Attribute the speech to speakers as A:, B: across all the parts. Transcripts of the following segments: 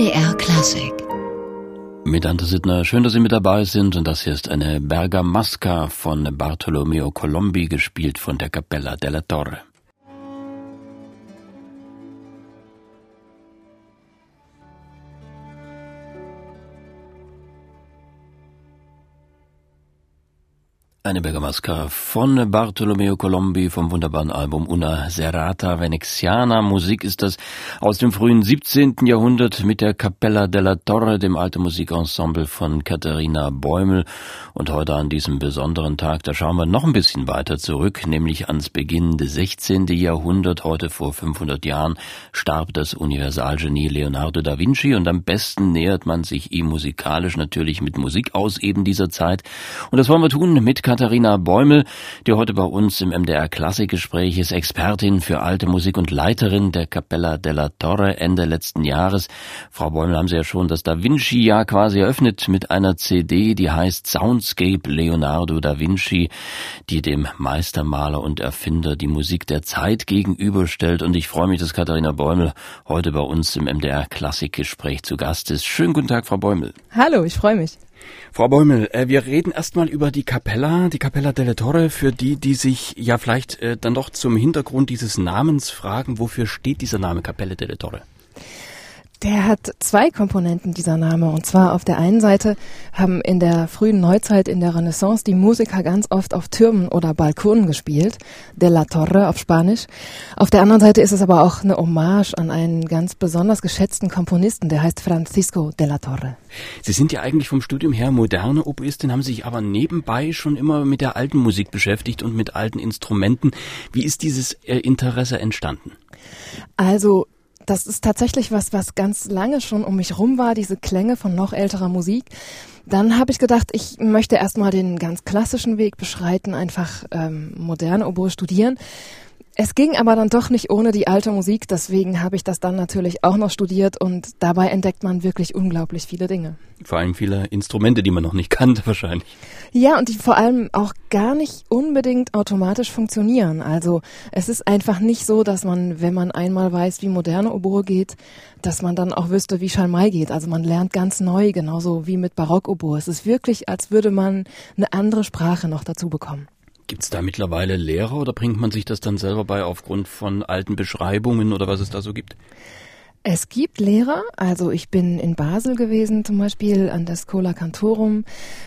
A: MDR Klassik.
B: Mit Ante Sittner, schön, dass Sie mit dabei sind. Und das hier ist eine Bergamasca von Bartolomeo Colombi, gespielt von der Capella della Torre. Eine Bergamasca von Bartolomeo Colombi vom wunderbaren Album Una Serata Veneziana. Musik ist das aus dem frühen 17. Jahrhundert mit der Capella della Torre, dem alten Musikensemble von Katharina Bäumel. Und heute an diesem besonderen Tag, da schauen wir noch ein bisschen weiter zurück, nämlich ans Beginn des 16. Jahrhunderts. Heute vor 500 Jahren starb das Universalgenie Leonardo da Vinci und am besten nähert man sich ihm musikalisch natürlich mit Musik aus eben dieser Zeit. Und das wollen wir tun mit Katharina Bäumel, die heute bei uns im MDR Klassikgespräch ist, Expertin für alte Musik und Leiterin der Capella della Torre Ende letzten Jahres. Frau Bäumel, haben Sie ja schon das Da Vinci-Jahr quasi eröffnet mit einer CD, die heißt Soundscape Leonardo da Vinci, die dem Meistermaler und Erfinder die Musik der Zeit gegenüberstellt. Und ich freue mich, dass Katharina Bäumel heute bei uns im MDR Klassikgespräch zu Gast ist. Schönen guten Tag, Frau Bäumel.
C: Hallo, ich freue mich.
B: Frau Bäumel, äh, wir reden erstmal über die Capella, die Capella delle Torre, für die, die sich ja vielleicht äh, dann doch zum Hintergrund dieses Namens fragen, wofür steht dieser Name Capella delle Torre?
C: Der hat zwei Komponenten, dieser Name. Und zwar auf der einen Seite haben in der frühen Neuzeit, in der Renaissance, die Musiker ganz oft auf Türmen oder Balkonen gespielt. De la Torre auf Spanisch. Auf der anderen Seite ist es aber auch eine Hommage an einen ganz besonders geschätzten Komponisten, der heißt Francisco de la Torre.
B: Sie sind ja eigentlich vom Studium her moderne Oboistin, haben sich aber nebenbei schon immer mit der alten Musik beschäftigt und mit alten Instrumenten. Wie ist dieses äh, Interesse entstanden?
C: Also das ist tatsächlich was, was ganz lange schon um mich rum war, diese Klänge von noch älterer Musik. Dann habe ich gedacht, ich möchte erstmal den ganz klassischen Weg beschreiten, einfach ähm, moderne Oboe studieren. Es ging aber dann doch nicht ohne die alte Musik, deswegen habe ich das dann natürlich auch noch studiert und dabei entdeckt man wirklich unglaublich viele Dinge.
B: Vor allem viele Instrumente, die man noch nicht kannte wahrscheinlich.
C: Ja, und die vor allem auch gar nicht unbedingt automatisch funktionieren. Also es ist einfach nicht so, dass man, wenn man einmal weiß, wie moderne Oboe geht, dass man dann auch wüsste, wie Schalmei geht. Also man lernt ganz neu, genauso wie mit Barockoboe. Es ist wirklich, als würde man eine andere Sprache noch dazu bekommen.
B: Gibt es da mittlerweile Lehrer oder bringt man sich das dann selber bei aufgrund von alten Beschreibungen oder was es da so gibt?
C: Es gibt Lehrer, also ich bin in Basel gewesen zum Beispiel an der Schola Cantorum.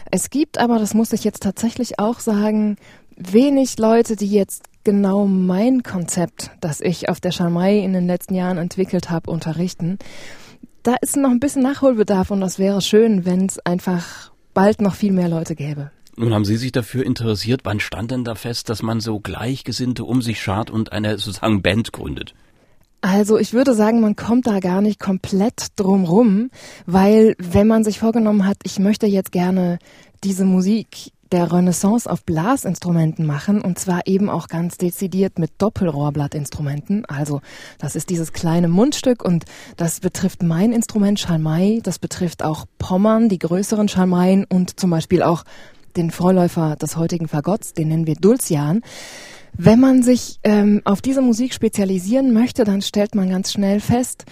C: Es gibt aber, das muss ich jetzt tatsächlich auch sagen, wenig Leute, die jetzt genau mein Konzept, das ich auf der Schalmei in den letzten Jahren entwickelt habe, unterrichten. Da ist noch ein bisschen Nachholbedarf und das wäre schön, wenn es einfach bald noch viel mehr Leute gäbe.
B: Nun haben Sie sich dafür interessiert. Wann stand denn da fest, dass man so Gleichgesinnte um sich schart und eine sozusagen Band gründet?
C: Also ich würde sagen, man kommt da gar nicht komplett drum rum, weil wenn man sich vorgenommen hat, ich möchte jetzt gerne diese Musik der Renaissance auf Blasinstrumenten machen und zwar eben auch ganz dezidiert mit Doppelrohrblattinstrumenten. Also das ist dieses kleine Mundstück und das betrifft mein Instrument Schalmei, das betrifft auch Pommern, die größeren Schalmeien und zum Beispiel auch den Vorläufer des heutigen Fagotts, den nennen wir Dulcian. Wenn man sich ähm, auf diese Musik spezialisieren möchte, dann stellt man ganz schnell fest,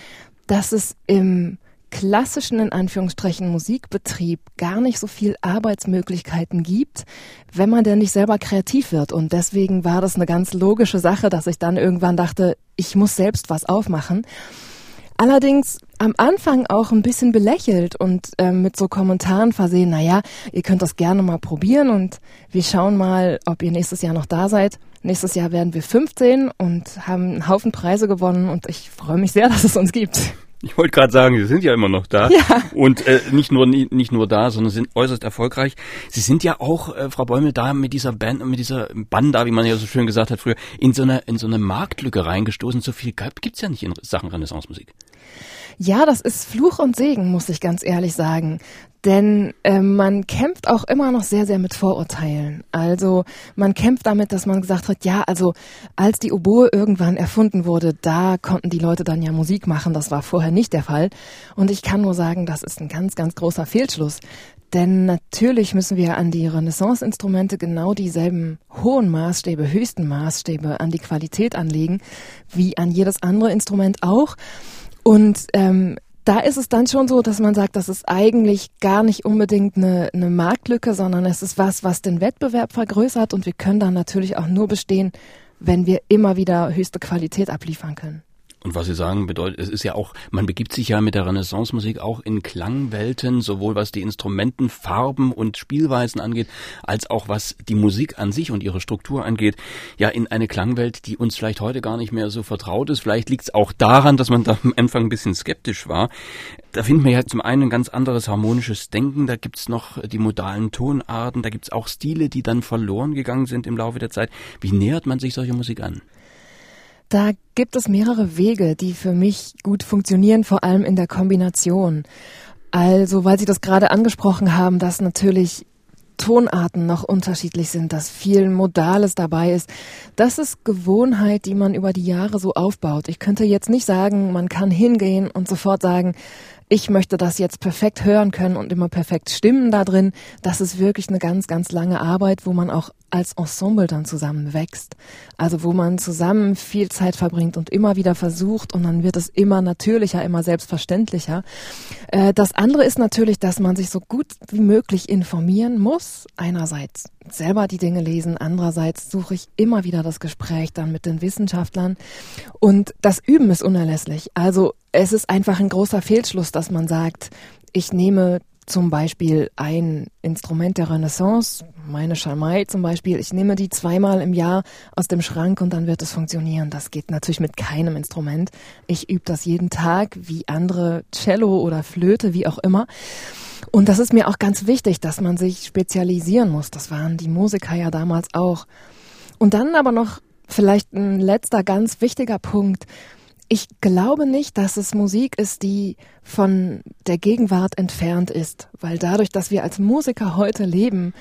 C: dass es im klassischen, in Anführungsstrichen, Musikbetrieb gar nicht so viel Arbeitsmöglichkeiten gibt, wenn man denn nicht selber kreativ wird. Und deswegen war das eine ganz logische Sache, dass ich dann irgendwann dachte, ich muss selbst was aufmachen. Allerdings am Anfang auch ein bisschen belächelt und äh, mit so Kommentaren versehen, naja, ihr könnt das gerne mal probieren und wir schauen mal, ob ihr nächstes Jahr noch da seid. Nächstes Jahr werden wir 15 und haben einen Haufen Preise gewonnen und ich freue mich sehr, dass es uns gibt.
B: Ich wollte gerade sagen, Sie sind ja immer noch da.
C: Ja.
B: Und äh, nicht nur nicht nur da, sondern sind äußerst erfolgreich. Sie sind ja auch, äh, Frau Bäumel, da mit dieser Band, mit dieser Banda, wie man ja so schön gesagt hat früher, in so eine, in so eine Marktlücke reingestoßen. So viel gibt's ja nicht in Sachen Renaissance-Musik.
C: Ja, das ist Fluch und Segen, muss ich ganz ehrlich sagen. Denn äh, man kämpft auch immer noch sehr, sehr mit Vorurteilen. Also man kämpft damit, dass man gesagt hat, ja, also als die Oboe irgendwann erfunden wurde, da konnten die Leute dann ja Musik machen. Das war vorher nicht der Fall. Und ich kann nur sagen, das ist ein ganz, ganz großer Fehlschluss. Denn natürlich müssen wir an die Renaissance-Instrumente genau dieselben hohen Maßstäbe, höchsten Maßstäbe an die Qualität anlegen, wie an jedes andere Instrument auch. Und ähm, da ist es dann schon so, dass man sagt, das ist eigentlich gar nicht unbedingt eine, eine Marktlücke, sondern es ist was, was den Wettbewerb vergrößert und wir können dann natürlich auch nur bestehen, wenn wir immer wieder höchste Qualität abliefern können.
B: Und was Sie sagen, bedeutet, es ist ja auch, man begibt sich ja mit der Renaissance-Musik auch in Klangwelten, sowohl was die Instrumenten, Farben und Spielweisen angeht, als auch was die Musik an sich und ihre Struktur angeht, ja in eine Klangwelt, die uns vielleicht heute gar nicht mehr so vertraut ist. Vielleicht liegt es auch daran, dass man da am Anfang ein bisschen skeptisch war. Da finden wir ja zum einen ein ganz anderes harmonisches Denken, da gibt's noch die modalen Tonarten, da gibt's auch Stile, die dann verloren gegangen sind im Laufe der Zeit. Wie nähert man sich solche Musik an?
C: Da gibt es mehrere Wege, die für mich gut funktionieren, vor allem in der Kombination. Also, weil Sie das gerade angesprochen haben, dass natürlich Tonarten noch unterschiedlich sind, dass viel Modales dabei ist. Das ist Gewohnheit, die man über die Jahre so aufbaut. Ich könnte jetzt nicht sagen, man kann hingehen und sofort sagen, ich möchte das jetzt perfekt hören können und immer perfekt stimmen da drin. Das ist wirklich eine ganz, ganz lange Arbeit, wo man auch als Ensemble dann zusammen wächst. Also wo man zusammen viel Zeit verbringt und immer wieder versucht und dann wird es immer natürlicher, immer selbstverständlicher. Äh, das andere ist natürlich, dass man sich so gut wie möglich informieren muss. Einerseits selber die Dinge lesen, andererseits suche ich immer wieder das Gespräch dann mit den Wissenschaftlern und das Üben ist unerlässlich. Also es ist einfach ein großer Fehlschluss, dass man sagt, ich nehme zum Beispiel ein Instrument der Renaissance, meine Schalmei zum Beispiel, ich nehme die zweimal im Jahr aus dem Schrank und dann wird es funktionieren. Das geht natürlich mit keinem Instrument. Ich übe das jeden Tag, wie andere Cello oder Flöte, wie auch immer. Und das ist mir auch ganz wichtig, dass man sich spezialisieren muss. Das waren die Musiker ja damals auch. Und dann aber noch vielleicht ein letzter ganz wichtiger Punkt. Ich glaube nicht, dass es Musik ist, die von der Gegenwart entfernt ist, weil dadurch, dass wir als Musiker heute leben,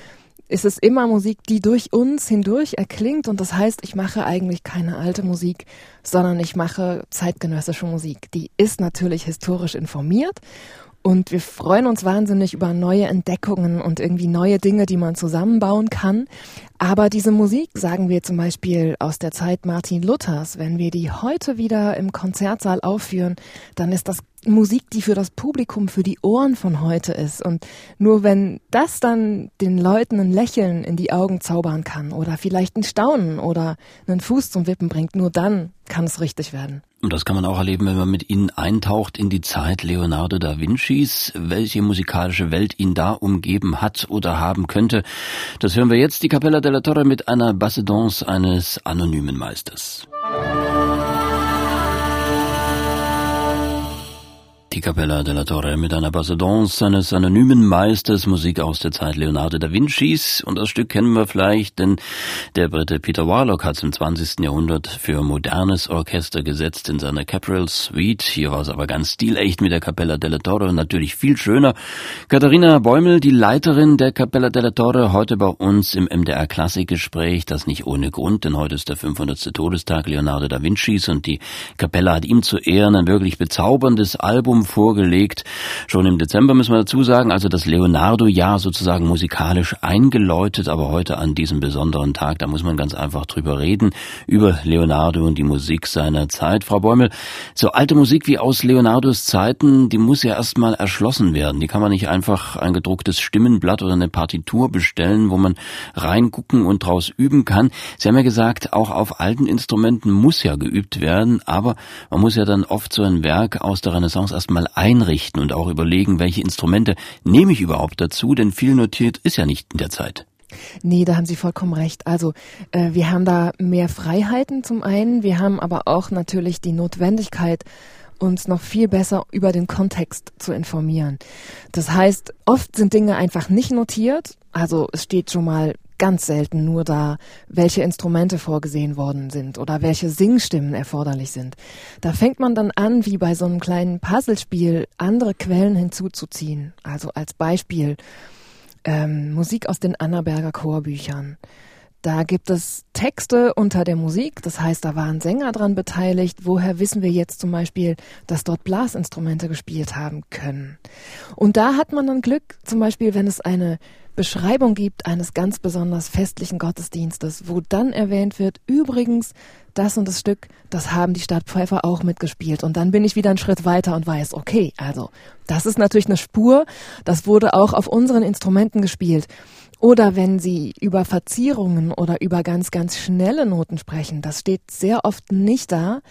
C: ist es immer Musik, die durch uns hindurch erklingt und das heißt, ich mache eigentlich keine alte Musik, sondern ich mache zeitgenössische Musik. Die ist natürlich historisch informiert und wir freuen uns wahnsinnig über neue Entdeckungen und irgendwie neue Dinge, die man zusammenbauen kann. Aber diese Musik, sagen wir zum Beispiel aus der Zeit Martin Luthers, wenn wir die heute wieder im Konzertsaal aufführen, dann ist das Musik, die für das Publikum, für die Ohren von heute ist. Und nur wenn das dann den Leuten ein Lächeln in die Augen zaubern kann oder vielleicht ein Staunen oder einen Fuß zum Wippen bringt, nur dann kann es richtig werden.
B: Und das kann man auch erleben, wenn man mit ihnen eintaucht in die Zeit Leonardo da Vincis, welche musikalische Welt ihn da umgeben hat oder haben könnte. Das hören wir jetzt, die Capella della Torre mit einer Bassedance eines anonymen Meisters. Die Capella della Torre mit einer Bassedance eines anonymen Meisters, Musik aus der Zeit Leonardo da Vincis. Und das Stück kennen wir vielleicht, denn der Brite Peter Warlock hat es im 20. Jahrhundert für modernes Orchester gesetzt in seiner Capril Suite. Hier war es aber ganz stilecht mit der Capella della Torre, natürlich viel schöner. Katharina Bäumel, die Leiterin der Capella della Torre, heute bei uns im MDR Klassikgespräch, das nicht ohne Grund, denn heute ist der 500. Todestag Leonardo da Vincis und die Capella hat ihm zu Ehren ein wirklich bezauberndes Album vorgelegt. Schon im Dezember müssen wir dazu sagen, also das Leonardo-Jahr sozusagen musikalisch eingeläutet, aber heute an diesem besonderen Tag, da muss man ganz einfach drüber reden, über Leonardo und die Musik seiner Zeit. Frau Bäumel, so alte Musik wie aus Leonardos Zeiten, die muss ja erstmal erschlossen werden. Die kann man nicht einfach ein gedrucktes Stimmenblatt oder eine Partitur bestellen, wo man reingucken und draus üben kann. Sie haben ja gesagt, auch auf alten Instrumenten muss ja geübt werden, aber man muss ja dann oft so ein Werk aus der Renaissance erst mal einrichten und auch überlegen, welche Instrumente nehme ich überhaupt dazu, denn viel notiert ist ja nicht in der Zeit.
C: Nee, da haben Sie vollkommen recht. Also äh, wir haben da mehr Freiheiten zum einen, wir haben aber auch natürlich die Notwendigkeit, uns noch viel besser über den Kontext zu informieren. Das heißt, oft sind Dinge einfach nicht notiert. Also es steht schon mal ganz selten nur da, welche Instrumente vorgesehen worden sind oder welche Singstimmen erforderlich sind. Da fängt man dann an, wie bei so einem kleinen Puzzlespiel, andere Quellen hinzuzuziehen. Also als Beispiel ähm, Musik aus den Annaberger Chorbüchern. Da gibt es Texte unter der Musik, das heißt, da waren Sänger dran beteiligt. Woher wissen wir jetzt zum Beispiel, dass dort Blasinstrumente gespielt haben können? Und da hat man dann Glück, zum Beispiel, wenn es eine Beschreibung gibt eines ganz besonders festlichen Gottesdienstes, wo dann erwähnt wird, übrigens, das und das Stück, das haben die Stadtpfeifer auch mitgespielt. Und dann bin ich wieder einen Schritt weiter und weiß, okay, also, das ist natürlich eine Spur, das wurde auch auf unseren Instrumenten gespielt. Oder wenn Sie über Verzierungen oder über ganz, ganz schnelle Noten sprechen, das steht sehr oft nicht da.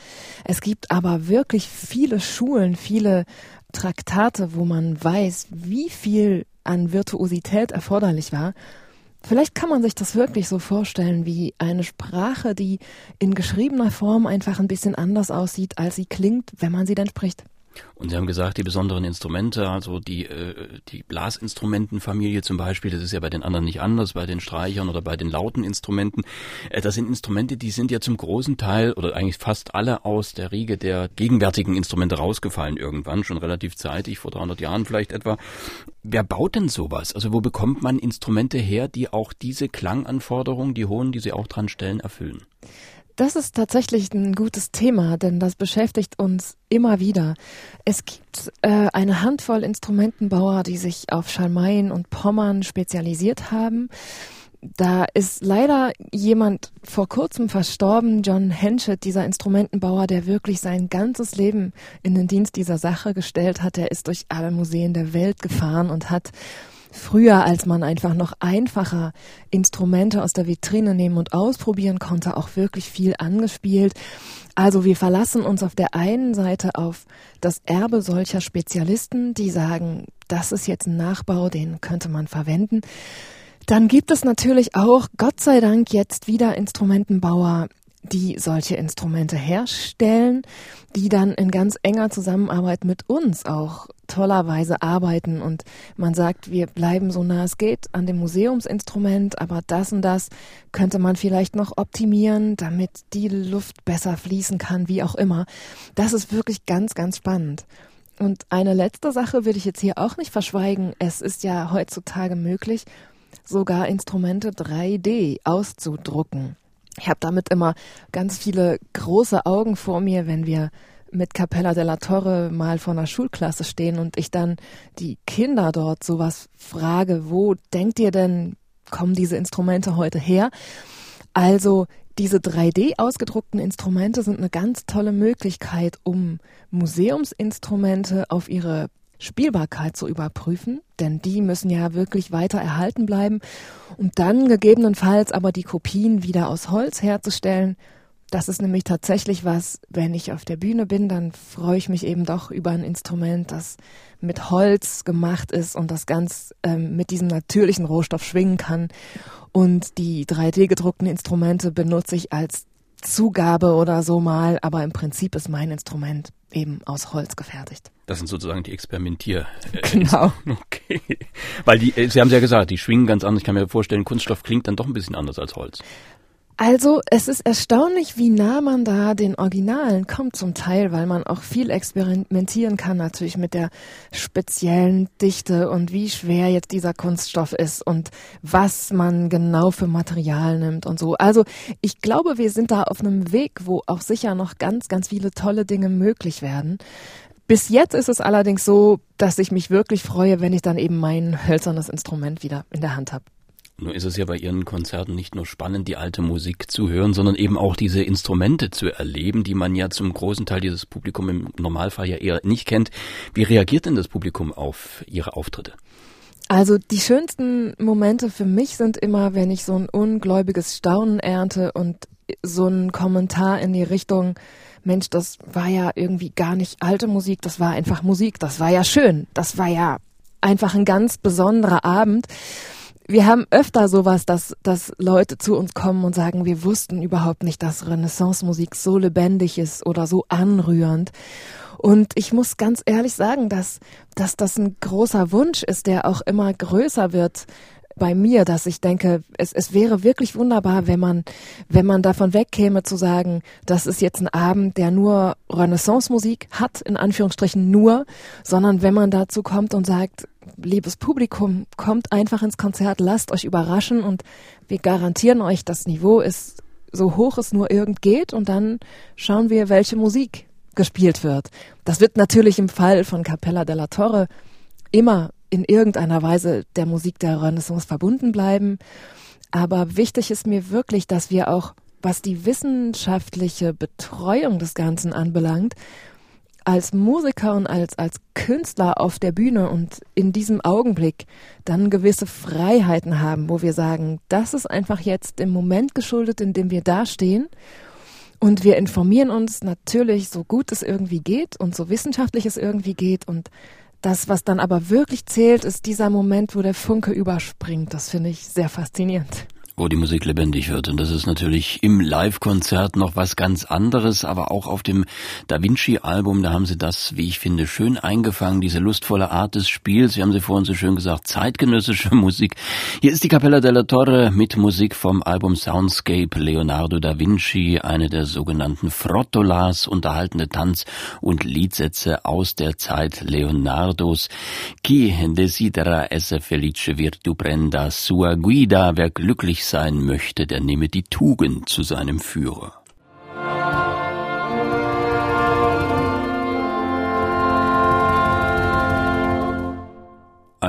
C: Es gibt aber wirklich viele Schulen, viele Traktate, wo man weiß, wie viel an Virtuosität erforderlich war. Vielleicht kann man sich das wirklich so vorstellen wie eine Sprache, die in geschriebener Form einfach ein bisschen anders aussieht, als sie klingt, wenn man sie dann spricht.
B: Und Sie haben gesagt, die besonderen Instrumente, also die, äh, die Blasinstrumentenfamilie zum Beispiel, das ist ja bei den anderen nicht anders, bei den Streichern oder bei den lauten Instrumenten. Äh, das sind Instrumente, die sind ja zum großen Teil oder eigentlich fast alle aus der Riege der gegenwärtigen Instrumente rausgefallen irgendwann, schon relativ zeitig, vor 300 Jahren vielleicht etwa. Wer baut denn sowas? Also wo bekommt man Instrumente her, die auch diese Klanganforderungen, die hohen, die Sie auch dran stellen, erfüllen?
C: Das ist tatsächlich ein gutes Thema, denn das beschäftigt uns immer wieder. Es gibt äh, eine Handvoll Instrumentenbauer, die sich auf Schalmeien und Pommern spezialisiert haben. Da ist leider jemand vor kurzem verstorben, John Henschett, dieser Instrumentenbauer, der wirklich sein ganzes Leben in den Dienst dieser Sache gestellt hat. Er ist durch alle Museen der Welt gefahren und hat früher, als man einfach noch einfacher Instrumente aus der Vitrine nehmen und ausprobieren konnte, auch wirklich viel angespielt. Also wir verlassen uns auf der einen Seite auf das Erbe solcher Spezialisten, die sagen, das ist jetzt ein Nachbau, den könnte man verwenden. Dann gibt es natürlich auch, Gott sei Dank, jetzt wieder Instrumentenbauer, die solche Instrumente herstellen, die dann in ganz enger Zusammenarbeit mit uns auch tollerweise arbeiten und man sagt, wir bleiben so nah es geht an dem Museumsinstrument, aber das und das könnte man vielleicht noch optimieren, damit die Luft besser fließen kann, wie auch immer. Das ist wirklich ganz, ganz spannend. Und eine letzte Sache will ich jetzt hier auch nicht verschweigen. Es ist ja heutzutage möglich, sogar Instrumente 3D auszudrucken. Ich habe damit immer ganz viele große Augen vor mir, wenn wir mit Capella della Torre mal vor einer Schulklasse stehen und ich dann die Kinder dort sowas frage, wo denkt ihr denn, kommen diese Instrumente heute her? Also diese 3D ausgedruckten Instrumente sind eine ganz tolle Möglichkeit, um Museumsinstrumente auf ihre Spielbarkeit zu überprüfen, denn die müssen ja wirklich weiter erhalten bleiben, um dann gegebenenfalls aber die Kopien wieder aus Holz herzustellen. Das ist nämlich tatsächlich was, wenn ich auf der Bühne bin, dann freue ich mich eben doch über ein Instrument, das mit Holz gemacht ist und das ganz ähm, mit diesem natürlichen Rohstoff schwingen kann. Und die 3D gedruckten Instrumente benutze ich als Zugabe oder so mal, aber im Prinzip ist mein Instrument eben aus Holz gefertigt.
B: Das sind sozusagen die Experimentier.
C: Genau.
B: Okay. Weil die, äh, Sie haben es ja gesagt, die schwingen ganz anders. Ich kann mir vorstellen, Kunststoff klingt dann doch ein bisschen anders als Holz.
C: Also es ist erstaunlich, wie nah man da den Originalen kommt zum Teil, weil man auch viel experimentieren kann natürlich mit der speziellen Dichte und wie schwer jetzt dieser Kunststoff ist und was man genau für Material nimmt und so. Also ich glaube, wir sind da auf einem Weg, wo auch sicher noch ganz, ganz viele tolle Dinge möglich werden. Bis jetzt ist es allerdings so, dass ich mich wirklich freue, wenn ich dann eben mein hölzernes Instrument wieder in der Hand habe.
B: Nur ist es ja bei Ihren Konzerten nicht nur spannend, die alte Musik zu hören, sondern eben auch diese Instrumente zu erleben, die man ja zum großen Teil dieses Publikum im Normalfall ja eher nicht kennt. Wie reagiert denn das Publikum auf Ihre Auftritte?
C: Also die schönsten Momente für mich sind immer, wenn ich so ein ungläubiges Staunen ernte und so ein Kommentar in die Richtung, Mensch, das war ja irgendwie gar nicht alte Musik, das war einfach Musik, das war ja schön, das war ja einfach ein ganz besonderer Abend wir haben öfter sowas, dass, dass Leute zu uns kommen und sagen, wir wussten überhaupt nicht, dass Renaissance-Musik so lebendig ist oder so anrührend. Und ich muss ganz ehrlich sagen, dass, dass das ein großer Wunsch ist, der auch immer größer wird bei mir, dass ich denke, es, es wäre wirklich wunderbar, wenn man, wenn man davon wegkäme zu sagen, das ist jetzt ein Abend, der nur Renaissance-Musik hat, in Anführungsstrichen nur, sondern wenn man dazu kommt und sagt, liebes Publikum, kommt einfach ins Konzert, lasst euch überraschen und wir garantieren euch, das Niveau ist so hoch es nur irgend geht und dann schauen wir, welche Musik gespielt wird. Das wird natürlich im Fall von Capella della Torre immer in irgendeiner Weise der Musik der Renaissance verbunden bleiben. Aber wichtig ist mir wirklich, dass wir auch, was die wissenschaftliche Betreuung des Ganzen anbelangt, als Musiker und als, als Künstler auf der Bühne und in diesem Augenblick dann gewisse Freiheiten haben, wo wir sagen, das ist einfach jetzt im Moment geschuldet, in dem wir dastehen. Und wir informieren uns natürlich so gut es irgendwie geht und so wissenschaftlich es irgendwie geht. Und das, was dann aber wirklich zählt, ist dieser Moment, wo der Funke überspringt. Das finde ich sehr faszinierend
B: wo die Musik lebendig wird. Und das ist natürlich im Live-Konzert noch was ganz anderes, aber auch auf dem Da Vinci-Album, da haben sie das, wie ich finde, schön eingefangen, diese lustvolle Art des Spiels. Sie haben sie vorhin so schön gesagt, zeitgenössische Musik. Hier ist die Capella della Torre mit Musik vom Album Soundscape Leonardo da Vinci, eine der sogenannten Frottolas, unterhaltene Tanz- und Liedsätze aus der Zeit Leonardos. Chi desidera esse felice virtu prenda sua guida, wer glücklich sein möchte, der nehme die Tugend zu seinem Führer.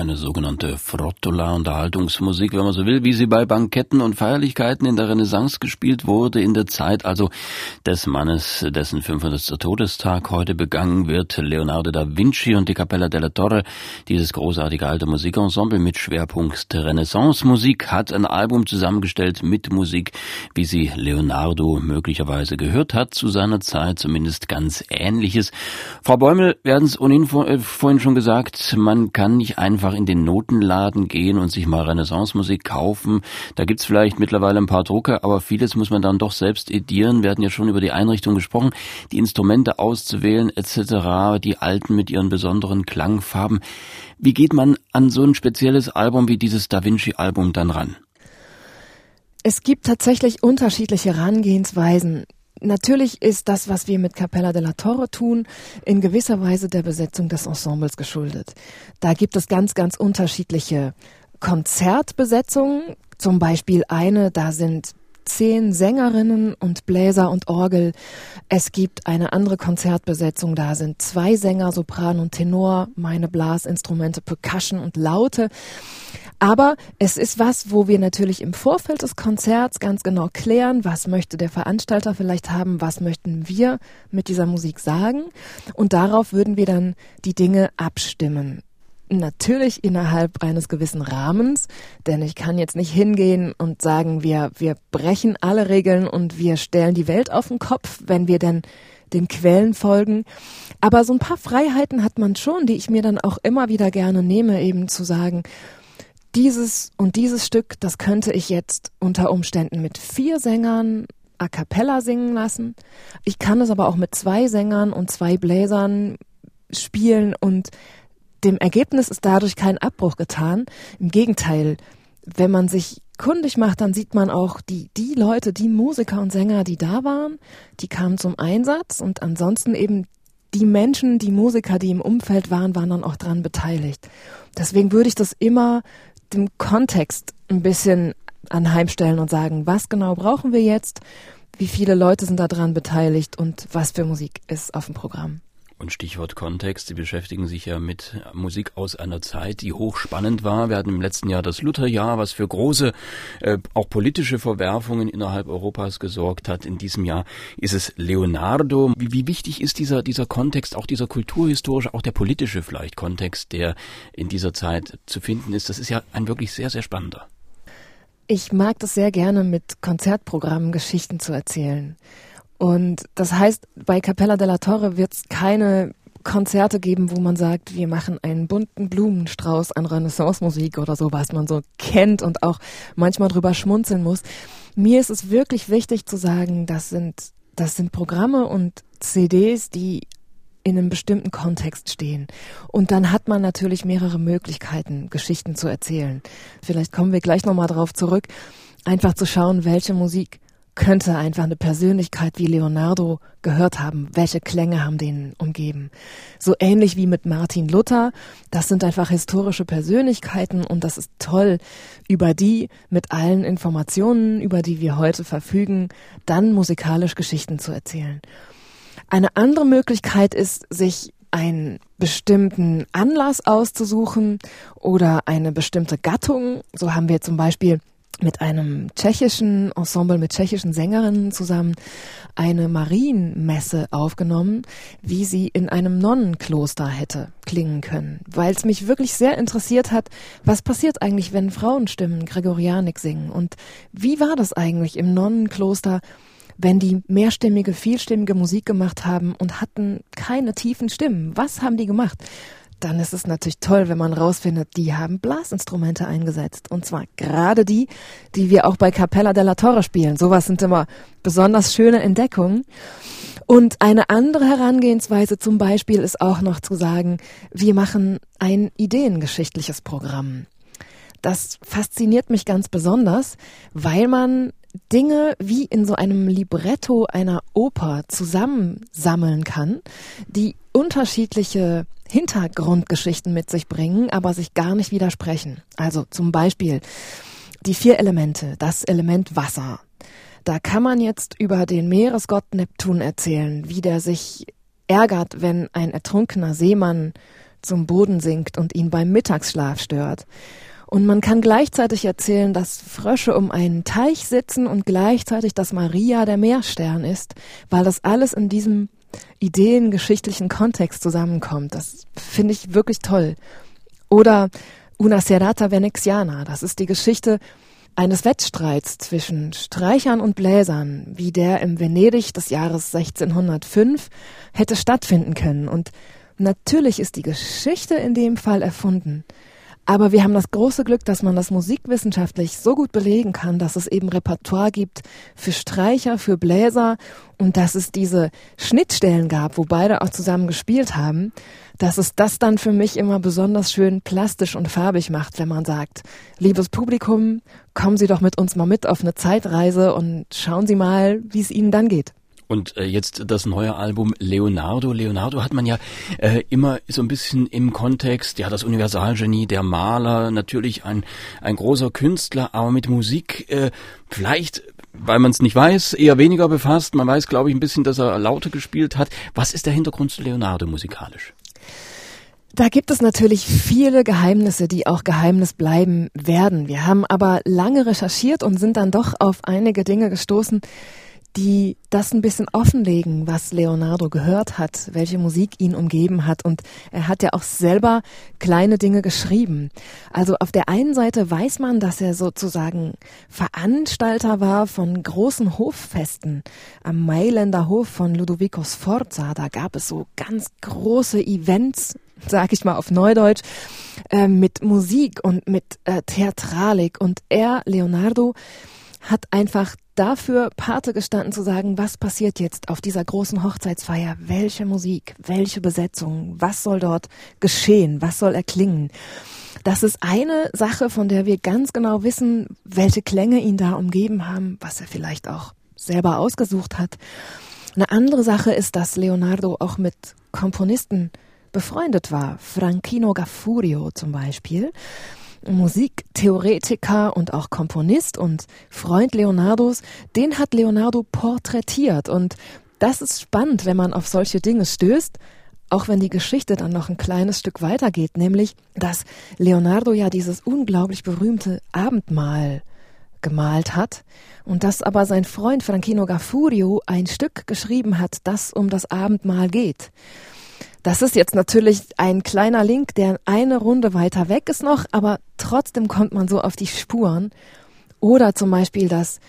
B: Eine sogenannte Frottola-Unterhaltungsmusik, wenn man so will, wie sie bei Banketten und Feierlichkeiten in der Renaissance gespielt wurde, in der Zeit also des Mannes, dessen 500. Todestag heute begangen wird, Leonardo da Vinci und die Capella della Torre, dieses großartige alte Musikensemble mit Schwerpunkt Renaissance-Musik, hat ein Album zusammengestellt mit Musik, wie sie Leonardo möglicherweise gehört hat zu seiner Zeit, zumindest ganz ähnliches. Frau Bäumel, wir hatten es äh, vorhin schon gesagt, man kann nicht einfach einfach in den Notenladen gehen und sich mal Renaissance-Musik kaufen. Da gibt's vielleicht mittlerweile ein paar Drucker, aber vieles muss man dann doch selbst edieren. Wir hatten ja schon über die Einrichtung gesprochen, die Instrumente auszuwählen etc., die alten mit ihren besonderen Klangfarben. Wie geht man an so ein spezielles Album wie dieses Da Vinci-Album dann ran?
C: Es gibt tatsächlich unterschiedliche Herangehensweisen. Natürlich ist das, was wir mit Capella della Torre tun, in gewisser Weise der Besetzung des Ensembles geschuldet. Da gibt es ganz, ganz unterschiedliche Konzertbesetzungen. Zum Beispiel eine, da sind zehn Sängerinnen und Bläser und Orgel. Es gibt eine andere Konzertbesetzung, da sind zwei Sänger, Sopran und Tenor, meine Blasinstrumente, Percussion und Laute. Aber es ist was, wo wir natürlich im Vorfeld des Konzerts ganz genau klären, was möchte der Veranstalter vielleicht haben, was möchten wir mit dieser Musik sagen. Und darauf würden wir dann die Dinge abstimmen. Natürlich innerhalb eines gewissen Rahmens, denn ich kann jetzt nicht hingehen und sagen, wir, wir brechen alle Regeln und wir stellen die Welt auf den Kopf, wenn wir denn den Quellen folgen. Aber so ein paar Freiheiten hat man schon, die ich mir dann auch immer wieder gerne nehme, eben zu sagen, dieses und dieses Stück, das könnte ich jetzt unter Umständen mit vier Sängern a cappella singen lassen. Ich kann es aber auch mit zwei Sängern und zwei Bläsern spielen und dem Ergebnis ist dadurch kein Abbruch getan. Im Gegenteil, wenn man sich kundig macht, dann sieht man auch die, die Leute, die Musiker und Sänger, die da waren, die kamen zum Einsatz und ansonsten eben die Menschen, die Musiker, die im Umfeld waren, waren dann auch dran beteiligt. Deswegen würde ich das immer dem Kontext ein bisschen anheimstellen und sagen, was genau brauchen wir jetzt, wie viele Leute sind daran beteiligt und was für Musik ist auf dem Programm.
B: Und Stichwort Kontext, Sie beschäftigen sich ja mit Musik aus einer Zeit, die hochspannend war. Wir hatten im letzten Jahr das Lutherjahr, was für große, äh, auch politische Verwerfungen innerhalb Europas gesorgt hat. In diesem Jahr ist es Leonardo. Wie, wie wichtig ist dieser, dieser Kontext, auch dieser kulturhistorische, auch der politische vielleicht Kontext, der in dieser Zeit zu finden ist? Das ist ja ein wirklich sehr, sehr spannender.
C: Ich mag das sehr gerne, mit Konzertprogrammen Geschichten zu erzählen. Und das heißt, bei Capella della Torre wird es keine Konzerte geben, wo man sagt, wir machen einen bunten Blumenstrauß an Renaissance-Musik oder so, was man so kennt und auch manchmal drüber schmunzeln muss. Mir ist es wirklich wichtig zu sagen, das sind, das sind Programme und CDs, die in einem bestimmten Kontext stehen. Und dann hat man natürlich mehrere Möglichkeiten, Geschichten zu erzählen. Vielleicht kommen wir gleich nochmal drauf zurück, einfach zu schauen, welche Musik könnte einfach eine Persönlichkeit wie Leonardo gehört haben. Welche Klänge haben den umgeben? So ähnlich wie mit Martin Luther. Das sind einfach historische Persönlichkeiten und das ist toll, über die mit allen Informationen, über die wir heute verfügen, dann musikalisch Geschichten zu erzählen. Eine andere Möglichkeit ist, sich einen bestimmten Anlass auszusuchen oder eine bestimmte Gattung. So haben wir zum Beispiel mit einem tschechischen Ensemble mit tschechischen Sängerinnen zusammen eine Marienmesse aufgenommen, wie sie in einem Nonnenkloster hätte klingen können, weil es mich wirklich sehr interessiert hat, was passiert eigentlich, wenn Frauenstimmen Gregorianik singen und wie war das eigentlich im Nonnenkloster, wenn die mehrstimmige, vielstimmige Musik gemacht haben und hatten keine tiefen Stimmen. Was haben die gemacht? Dann ist es natürlich toll, wenn man rausfindet, die haben Blasinstrumente eingesetzt. Und zwar gerade die, die wir auch bei Capella della Torre spielen. Sowas sind immer besonders schöne Entdeckungen. Und eine andere Herangehensweise zum Beispiel ist auch noch zu sagen, wir machen ein ideengeschichtliches Programm. Das fasziniert mich ganz besonders, weil man Dinge wie in so einem Libretto einer Oper zusammensammeln kann, die unterschiedliche Hintergrundgeschichten mit sich bringen, aber sich gar nicht widersprechen. Also zum Beispiel die vier Elemente, das Element Wasser. Da kann man jetzt über den Meeresgott Neptun erzählen, wie der sich ärgert, wenn ein ertrunkener Seemann zum Boden sinkt und ihn beim Mittagsschlaf stört. Und man kann gleichzeitig erzählen, dass Frösche um einen Teich sitzen und gleichzeitig, dass Maria der Meerstern ist, weil das alles in diesem ideengeschichtlichen Kontext zusammenkommt. Das finde ich wirklich toll. Oder Una Serata Veneziana, das ist die Geschichte eines Wettstreits zwischen Streichern und Bläsern, wie der im Venedig des Jahres 1605 hätte stattfinden können. Und natürlich ist die Geschichte in dem Fall erfunden. Aber wir haben das große Glück, dass man das musikwissenschaftlich so gut belegen kann, dass es eben Repertoire gibt für Streicher, für Bläser und dass es diese Schnittstellen gab, wo beide auch zusammen gespielt haben, dass es das dann für mich immer besonders schön plastisch und farbig macht, wenn man sagt, liebes Publikum, kommen Sie doch mit uns mal mit auf eine Zeitreise und schauen Sie mal, wie es Ihnen dann geht.
B: Und äh, jetzt das neue Album Leonardo. Leonardo hat man ja äh, immer so ein bisschen im Kontext, ja, das Universalgenie, der Maler, natürlich ein, ein großer Künstler, aber mit Musik äh, vielleicht weil man es nicht weiß, eher weniger befasst. Man weiß, glaube ich, ein bisschen, dass er Laute gespielt hat. Was ist der Hintergrund zu Leonardo musikalisch?
C: Da gibt es natürlich viele Geheimnisse, die auch Geheimnis bleiben werden. Wir haben aber lange recherchiert und sind dann doch auf einige Dinge gestoßen, die das ein bisschen offenlegen, was Leonardo gehört hat, welche Musik ihn umgeben hat. Und er hat ja auch selber kleine Dinge geschrieben. Also auf der einen Seite weiß man, dass er sozusagen Veranstalter war von großen Hoffesten am Mailänder Hof von Ludovico Sforza. Da gab es so ganz große Events, sag ich mal auf Neudeutsch, äh, mit Musik und mit äh, Theatralik. Und er, Leonardo, hat einfach dafür Pate gestanden zu sagen, was passiert jetzt auf dieser großen Hochzeitsfeier? Welche Musik? Welche Besetzung? Was soll dort geschehen? Was soll erklingen? Das ist eine Sache, von der wir ganz genau wissen, welche Klänge ihn da umgeben haben, was er vielleicht auch selber ausgesucht hat. Eine andere Sache ist, dass Leonardo auch mit Komponisten befreundet war. Franchino Gaffurio zum Beispiel. Musiktheoretiker und auch Komponist und Freund Leonardos, den hat Leonardo porträtiert und das ist spannend, wenn man auf solche Dinge stößt, auch wenn die Geschichte dann noch ein kleines Stück weitergeht, nämlich, dass Leonardo ja dieses unglaublich berühmte Abendmahl gemalt hat und dass aber sein Freund Franchino Gaffurio ein Stück geschrieben hat, das um das Abendmahl geht. Das ist jetzt natürlich ein kleiner Link, der eine Runde weiter weg ist noch, aber trotzdem kommt man so auf die Spuren. Oder zum Beispiel, dass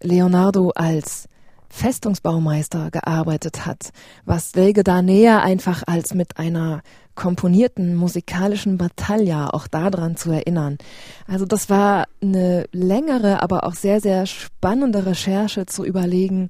C: Leonardo als Festungsbaumeister gearbeitet hat, was da näher einfach als mit einer komponierten musikalischen Battaglia auch daran zu erinnern. Also das war eine längere, aber auch sehr, sehr spannende Recherche zu überlegen,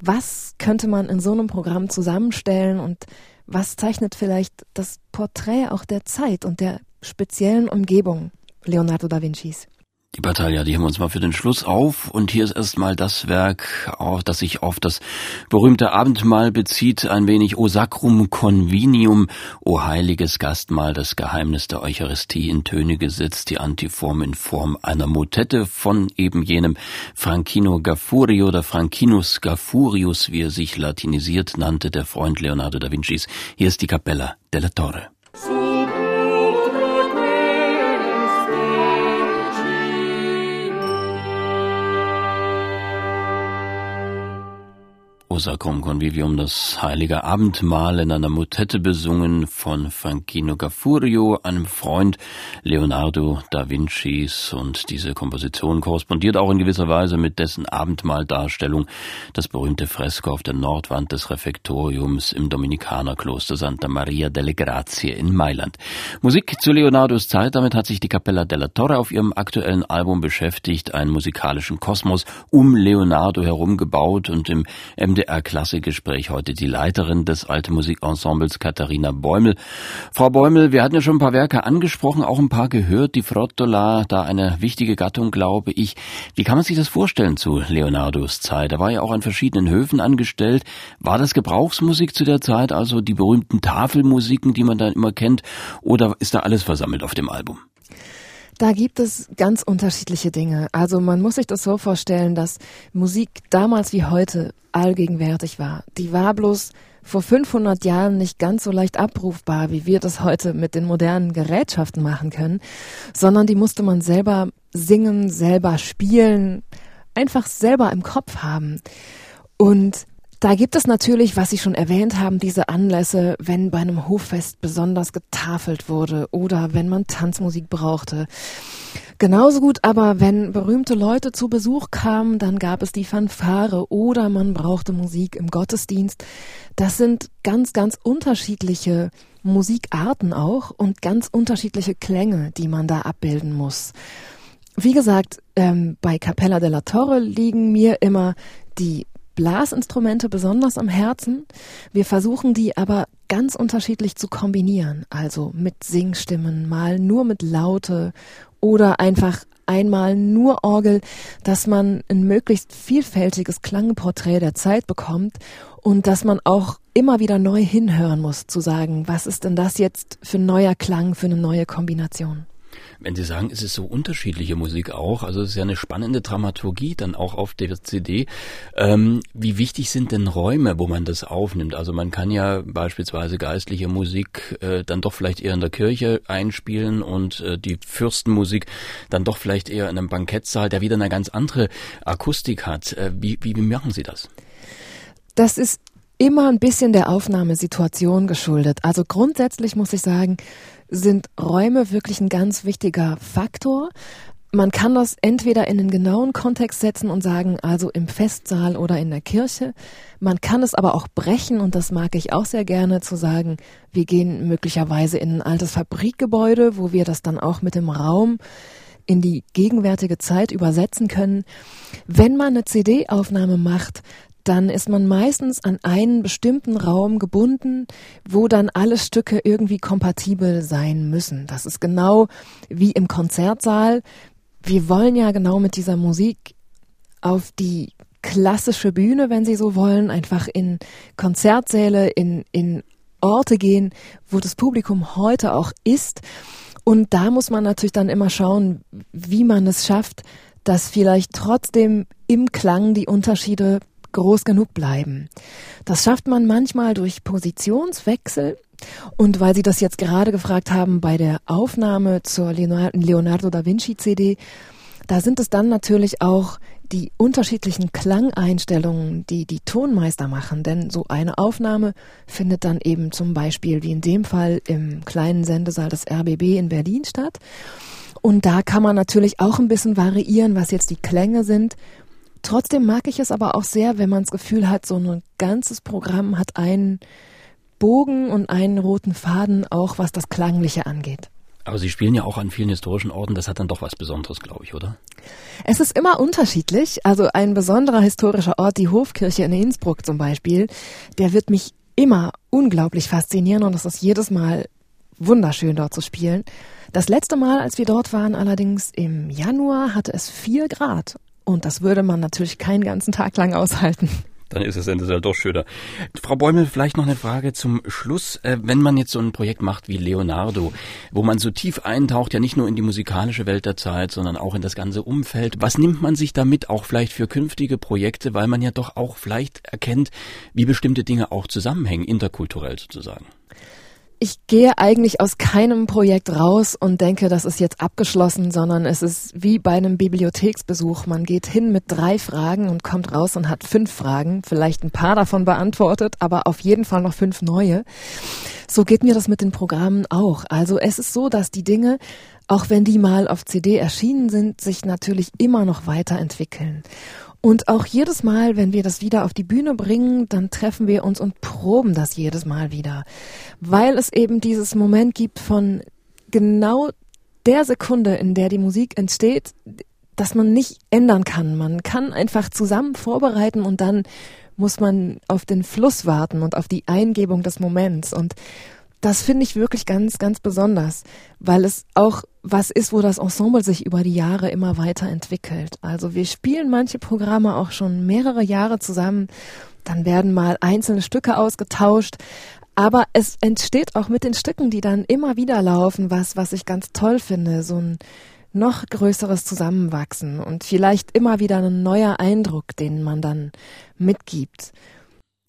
C: was könnte man in so einem Programm zusammenstellen und was zeichnet vielleicht das Porträt auch der Zeit und der speziellen Umgebung Leonardo da Vincis?
B: Die Battaglia, die heben wir uns mal für den Schluss auf. Und hier ist erstmal das Werk, das sich auf das berühmte Abendmahl bezieht, ein wenig O Sacrum Convinium, O heiliges Gastmahl, das Geheimnis der Eucharistie in Töne gesetzt, die Antiform in Form einer Motette von eben jenem Franchino Gaffurio oder Francinus Gaffurius, wie er sich latinisiert nannte, der Freund Leonardo da Vincis. Hier ist die Cappella della Torre. O Sacrum Convivium, das heilige Abendmahl in einer Motette besungen von Franchino Gaffurio, einem Freund Leonardo da Vincis. Und diese Komposition korrespondiert auch in gewisser Weise mit dessen Abendmahldarstellung, das berühmte Fresko auf der Nordwand des Refektoriums im Dominikanerkloster Santa Maria delle Grazie in Mailand. Musik zu Leonardos Zeit, damit hat sich die Cappella della Torre auf ihrem aktuellen Album beschäftigt, einen musikalischen Kosmos um Leonardo herum gebaut und im MD NDR-Klassegespräch heute die Leiterin des Alte Musikensembles Katharina Bäumel. Frau Bäumel, wir hatten ja schon ein paar Werke angesprochen, auch ein paar gehört. Die Frottola, da eine wichtige Gattung, glaube ich. Wie kann man sich das vorstellen zu Leonardos Zeit? Er war ja auch an verschiedenen Höfen angestellt. War das Gebrauchsmusik zu der Zeit, also die berühmten Tafelmusiken, die man dann immer kennt, oder ist da alles versammelt auf dem Album?
C: Da gibt es ganz unterschiedliche Dinge. Also man muss sich das so vorstellen, dass Musik damals wie heute allgegenwärtig war. Die war bloß vor 500 Jahren nicht ganz so leicht abrufbar, wie wir das heute mit den modernen Gerätschaften machen können, sondern die musste man selber singen, selber spielen, einfach selber im Kopf haben. Und da gibt es natürlich, was Sie schon erwähnt haben, diese Anlässe, wenn bei einem Hoffest besonders getafelt wurde oder wenn man Tanzmusik brauchte. Genauso gut aber, wenn berühmte Leute zu Besuch kamen, dann gab es die Fanfare oder man brauchte Musik im Gottesdienst. Das sind ganz, ganz unterschiedliche Musikarten auch und ganz unterschiedliche Klänge, die man da abbilden muss. Wie gesagt, ähm, bei Capella della Torre liegen mir immer die Blasinstrumente besonders am Herzen. Wir versuchen die aber ganz unterschiedlich zu kombinieren, also mit Singstimmen, mal nur mit Laute oder einfach einmal nur Orgel, dass man ein möglichst vielfältiges Klangporträt der Zeit bekommt und dass man auch immer wieder neu hinhören muss, zu sagen, was ist denn das jetzt für ein neuer Klang, für eine neue Kombination.
B: Wenn Sie sagen, es ist so unterschiedliche Musik auch, also es ist ja eine spannende Dramaturgie dann auch auf der CD. Ähm, wie wichtig sind denn Räume, wo man das aufnimmt? Also man kann ja beispielsweise geistliche Musik äh, dann doch vielleicht eher in der Kirche einspielen und äh, die Fürstenmusik dann doch vielleicht eher in einem Bankettsaal, der wieder eine ganz andere Akustik hat. Äh, wie, wie, wie machen Sie das?
C: Das ist immer ein bisschen der Aufnahmesituation geschuldet. Also grundsätzlich muss ich sagen, sind Räume wirklich ein ganz wichtiger Faktor. Man kann das entweder in den genauen Kontext setzen und sagen, also im Festsaal oder in der Kirche. Man kann es aber auch brechen und das mag ich auch sehr gerne zu sagen, wir gehen möglicherweise in ein altes Fabrikgebäude, wo wir das dann auch mit dem Raum in die gegenwärtige Zeit übersetzen können. Wenn man eine CD-Aufnahme macht, dann ist man meistens an einen bestimmten Raum gebunden, wo dann alle Stücke irgendwie kompatibel sein müssen. Das ist genau wie im Konzertsaal. Wir wollen ja genau mit dieser Musik auf die klassische Bühne, wenn Sie so wollen, einfach in Konzertsäle, in, in Orte gehen, wo das Publikum heute auch ist. Und da muss man natürlich dann immer schauen, wie man es schafft, dass vielleicht trotzdem im Klang die Unterschiede groß genug bleiben. Das schafft man manchmal durch Positionswechsel. Und weil Sie das jetzt gerade gefragt haben bei der Aufnahme zur Leonardo da Vinci CD, da sind es dann natürlich auch die unterschiedlichen Klangeinstellungen, die die Tonmeister machen. Denn so eine Aufnahme findet dann eben zum Beispiel wie in dem Fall im kleinen Sendesaal des RBB in Berlin statt. Und da kann man natürlich auch ein bisschen variieren, was jetzt die Klänge sind Trotzdem mag ich es aber auch sehr, wenn man das Gefühl hat, so ein ganzes Programm hat einen Bogen und einen roten Faden, auch was das Klangliche angeht.
B: Aber Sie spielen ja auch an vielen historischen Orten, das hat dann doch was Besonderes, glaube ich, oder?
C: Es ist immer unterschiedlich. Also ein besonderer historischer Ort, die Hofkirche in Innsbruck zum Beispiel, der wird mich immer unglaublich faszinieren und das ist jedes Mal wunderschön dort zu spielen. Das letzte Mal, als wir dort waren, allerdings im Januar, hatte es vier Grad. Und das würde man natürlich keinen ganzen Tag lang aushalten
B: dann ist es ja doch schöner. Frau Bäumel, vielleicht noch eine Frage zum Schluss. Äh, wenn man jetzt so ein Projekt macht wie Leonardo, wo man so tief eintaucht, ja nicht nur in die musikalische Welt der Zeit, sondern auch in das ganze Umfeld, was nimmt man sich damit auch vielleicht für künftige Projekte, weil man ja doch auch vielleicht erkennt, wie bestimmte Dinge auch zusammenhängen, interkulturell sozusagen?
C: Ich gehe eigentlich aus keinem Projekt raus und denke, das ist jetzt abgeschlossen, sondern es ist wie bei einem Bibliotheksbesuch. Man geht hin mit drei Fragen und kommt raus und hat fünf Fragen, vielleicht ein paar davon beantwortet, aber auf jeden Fall noch fünf neue. So geht mir das mit den Programmen auch. Also es ist so, dass die Dinge, auch wenn die mal auf CD erschienen sind, sich natürlich immer noch weiterentwickeln. Und auch jedes Mal, wenn wir das wieder auf die Bühne bringen, dann treffen wir uns und proben das jedes Mal wieder. Weil es eben dieses Moment gibt von genau der Sekunde, in der die Musik entsteht, dass man nicht ändern kann. Man kann einfach zusammen vorbereiten und dann muss man auf den Fluss warten und auf die Eingebung des Moments. Und das finde ich wirklich ganz, ganz besonders, weil es auch was ist, wo das Ensemble sich über die Jahre immer weiter entwickelt. Also wir spielen manche Programme auch schon mehrere Jahre zusammen, dann werden mal einzelne Stücke ausgetauscht, aber es entsteht auch mit den Stücken, die dann immer wieder laufen, was, was ich ganz toll finde, so ein noch größeres Zusammenwachsen und vielleicht immer wieder ein neuer Eindruck, den man dann mitgibt.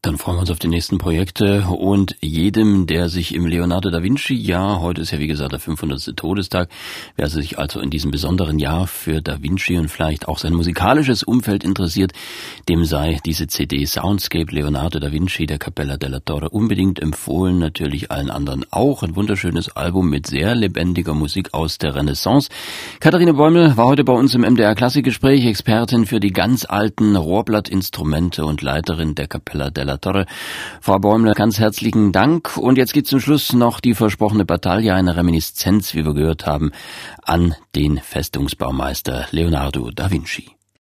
B: Dann freuen wir uns auf die nächsten Projekte und jedem, der sich im Leonardo da Vinci Jahr, heute ist ja wie gesagt der 500. Todestag, wer sich also in diesem besonderen Jahr für da Vinci und vielleicht auch sein musikalisches Umfeld interessiert, dem sei diese CD Soundscape Leonardo da Vinci der Cappella della Torre unbedingt empfohlen, natürlich allen anderen auch. Ein wunderschönes Album mit sehr lebendiger Musik aus der Renaissance. Katharine Bäumel war heute bei uns im MDR Klassikgespräch, Expertin für die ganz alten Rohrblattinstrumente und Leiterin der Cappella della La Torre. Frau Bäumler, ganz herzlichen Dank. Und jetzt geht zum Schluss noch die versprochene Bataille, eine Reminiszenz, wie wir gehört haben, an den Festungsbaumeister Leonardo da Vinci.